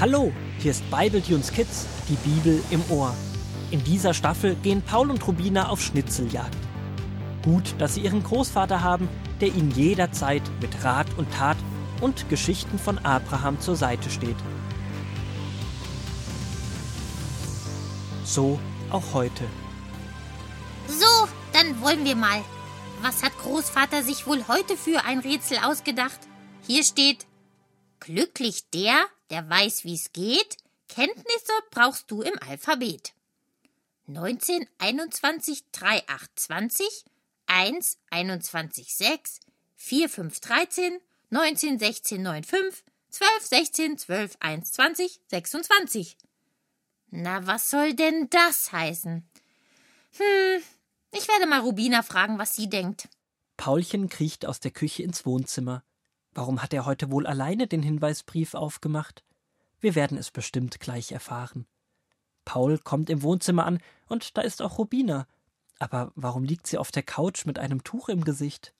Hallo, hier ist Bibletunes Kids, die Bibel im Ohr. In dieser Staffel gehen Paul und Rubina auf Schnitzeljagd. Gut, dass sie ihren Großvater haben, der ihnen jederzeit mit Rat und Tat und Geschichten von Abraham zur Seite steht. So auch heute. So, dann wollen wir mal. Was hat Großvater sich wohl heute für ein Rätsel ausgedacht? Hier steht, glücklich der, der weiß, wie's geht, Kenntnisse brauchst du im Alphabet. 19, 21, 3, 8, 20, 1, 21, 6, 4, 5, 13, 19, 16, 9, 5, 12, 16, 12, 1, 20, 26. Na, was soll denn das heißen? Hm, ich werde mal Rubina fragen, was sie denkt. Paulchen kriecht aus der Küche ins Wohnzimmer. Warum hat er heute wohl alleine den Hinweisbrief aufgemacht? Wir werden es bestimmt gleich erfahren. Paul kommt im Wohnzimmer an und da ist auch Rubina. Aber warum liegt sie auf der Couch mit einem Tuch im Gesicht?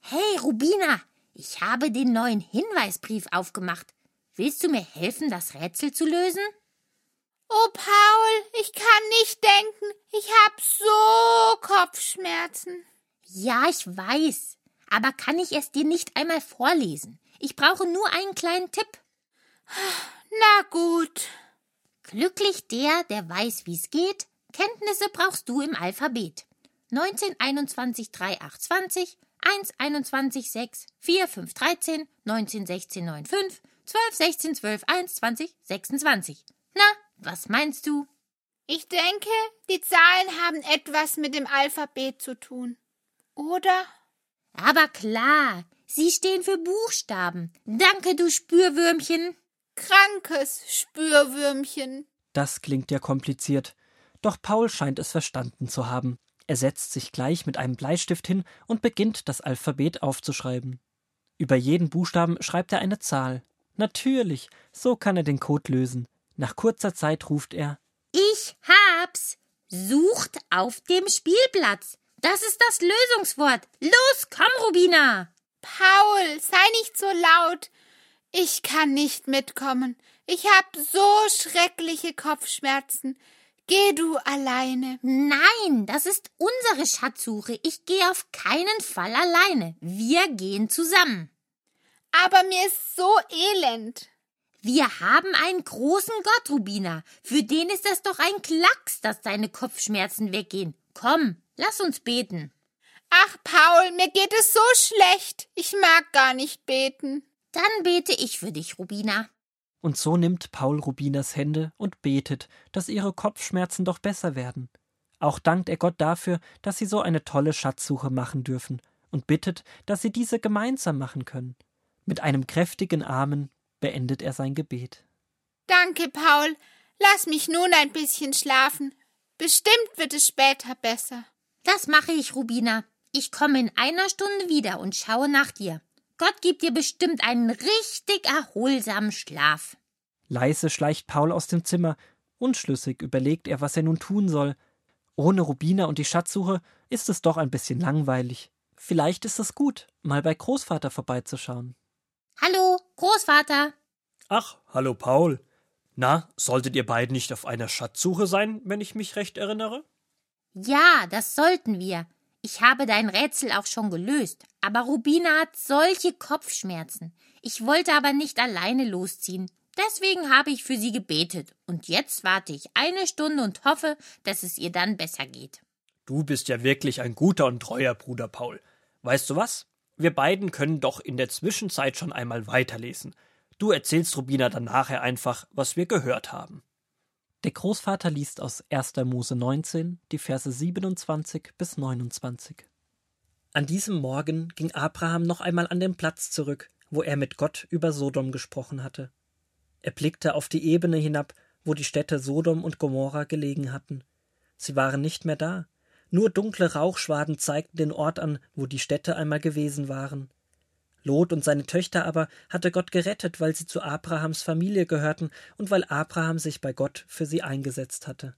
Hey, Rubina, ich habe den neuen Hinweisbrief aufgemacht. Willst du mir helfen, das Rätsel zu lösen? Oh, Paul, ich kann nicht denken. Ich hab so Kopfschmerzen. Ja, ich weiß. Aber kann ich es dir nicht einmal vorlesen? Ich brauche nur einen kleinen Tipp. Na gut. Glücklich der, der weiß, wie's geht. Kenntnisse brauchst du im Alphabet. 19, 21, 3, 8, 20, 1, 21, 6, 4, 5, 13, 19, 16, 9, 5, 12, 16, 12, 1, 20, 26. Na, was meinst du? Ich denke, die Zahlen haben etwas mit dem Alphabet zu tun. Oder? Aber klar, sie stehen für Buchstaben. Danke, du Spürwürmchen. Krankes Spürwürmchen. Das klingt ja kompliziert. Doch Paul scheint es verstanden zu haben. Er setzt sich gleich mit einem Bleistift hin und beginnt das Alphabet aufzuschreiben. Über jeden Buchstaben schreibt er eine Zahl. Natürlich, so kann er den Code lösen. Nach kurzer Zeit ruft er Ich hab's. Sucht auf dem Spielplatz. Das ist das Lösungswort. Los, komm, Rubina. Paul, sei nicht so laut. Ich kann nicht mitkommen. Ich hab so schreckliche Kopfschmerzen. Geh du alleine. Nein, das ist unsere Schatzsuche. Ich gehe auf keinen Fall alleine. Wir gehen zusammen. Aber mir ist so elend. Wir haben einen großen Gott, Rubina. Für den ist es doch ein Klacks, dass deine Kopfschmerzen weggehen. Komm, lass uns beten. Ach, Paul, mir geht es so schlecht. Ich mag gar nicht beten. Dann bete ich für dich, Rubina. Und so nimmt Paul Rubinas Hände und betet, dass ihre Kopfschmerzen doch besser werden. Auch dankt er Gott dafür, dass sie so eine tolle Schatzsuche machen dürfen und bittet, dass sie diese gemeinsam machen können. Mit einem kräftigen Amen beendet er sein Gebet. Danke, Paul. Lass mich nun ein bisschen schlafen. Bestimmt wird es später besser. Das mache ich, Rubina. Ich komme in einer Stunde wieder und schaue nach dir. Gott gibt dir bestimmt einen richtig erholsamen Schlaf. Leise schleicht Paul aus dem Zimmer. Unschlüssig überlegt er, was er nun tun soll. Ohne Rubina und die Schatzsuche ist es doch ein bisschen langweilig. Vielleicht ist es gut, mal bei Großvater vorbeizuschauen. Hallo, Großvater. Ach, hallo Paul. Na, solltet ihr beiden nicht auf einer Schatzsuche sein, wenn ich mich recht erinnere? Ja, das sollten wir. Ich habe dein Rätsel auch schon gelöst, aber Rubina hat solche Kopfschmerzen. Ich wollte aber nicht alleine losziehen. Deswegen habe ich für sie gebetet. Und jetzt warte ich eine Stunde und hoffe, dass es ihr dann besser geht. Du bist ja wirklich ein guter und treuer Bruder Paul. Weißt du was? Wir beiden können doch in der Zwischenzeit schon einmal weiterlesen. Du erzählst Rubina dann nachher einfach, was wir gehört haben. Der Großvater liest aus 1. Mose 19, die Verse 27 bis 29. An diesem Morgen ging Abraham noch einmal an den Platz zurück, wo er mit Gott über Sodom gesprochen hatte. Er blickte auf die Ebene hinab, wo die Städte Sodom und Gomorra gelegen hatten. Sie waren nicht mehr da. Nur dunkle Rauchschwaden zeigten den Ort an, wo die Städte einmal gewesen waren. Lot und seine Töchter aber hatte Gott gerettet, weil sie zu Abrahams Familie gehörten und weil Abraham sich bei Gott für sie eingesetzt hatte.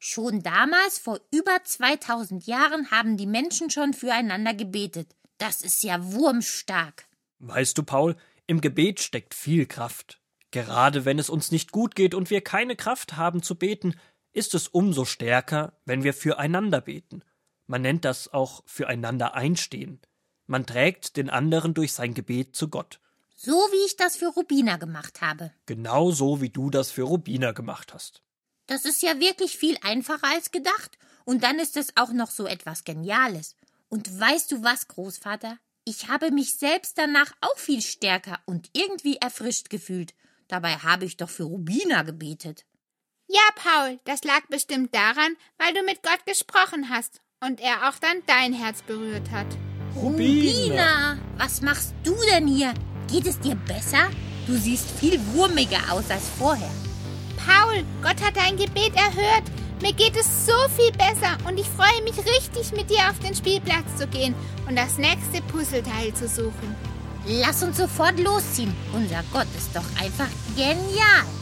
Schon damals, vor über 2000 Jahren, haben die Menschen schon füreinander gebetet. Das ist ja wurmstark. Weißt du, Paul, im Gebet steckt viel Kraft. Gerade wenn es uns nicht gut geht und wir keine Kraft haben zu beten, ist es umso stärker, wenn wir füreinander beten. Man nennt das auch füreinander einstehen. Man trägt den anderen durch sein Gebet zu Gott. So wie ich das für Rubina gemacht habe. Genau so wie du das für Rubina gemacht hast. Das ist ja wirklich viel einfacher als gedacht. Und dann ist es auch noch so etwas Geniales. Und weißt du was, Großvater? Ich habe mich selbst danach auch viel stärker und irgendwie erfrischt gefühlt. Dabei habe ich doch für Rubina gebetet. Ja, Paul, das lag bestimmt daran, weil du mit Gott gesprochen hast und er auch dann dein Herz berührt hat. Rubina, was machst du denn hier? Geht es dir besser? Du siehst viel wurmiger aus als vorher. Paul, Gott hat dein Gebet erhört. Mir geht es so viel besser und ich freue mich richtig, mit dir auf den Spielplatz zu gehen und das nächste Puzzleteil zu suchen. Lass uns sofort losziehen. Unser Gott ist doch einfach genial.